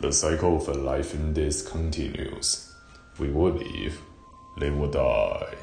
The cycle of life in this continues. We will live, they will die.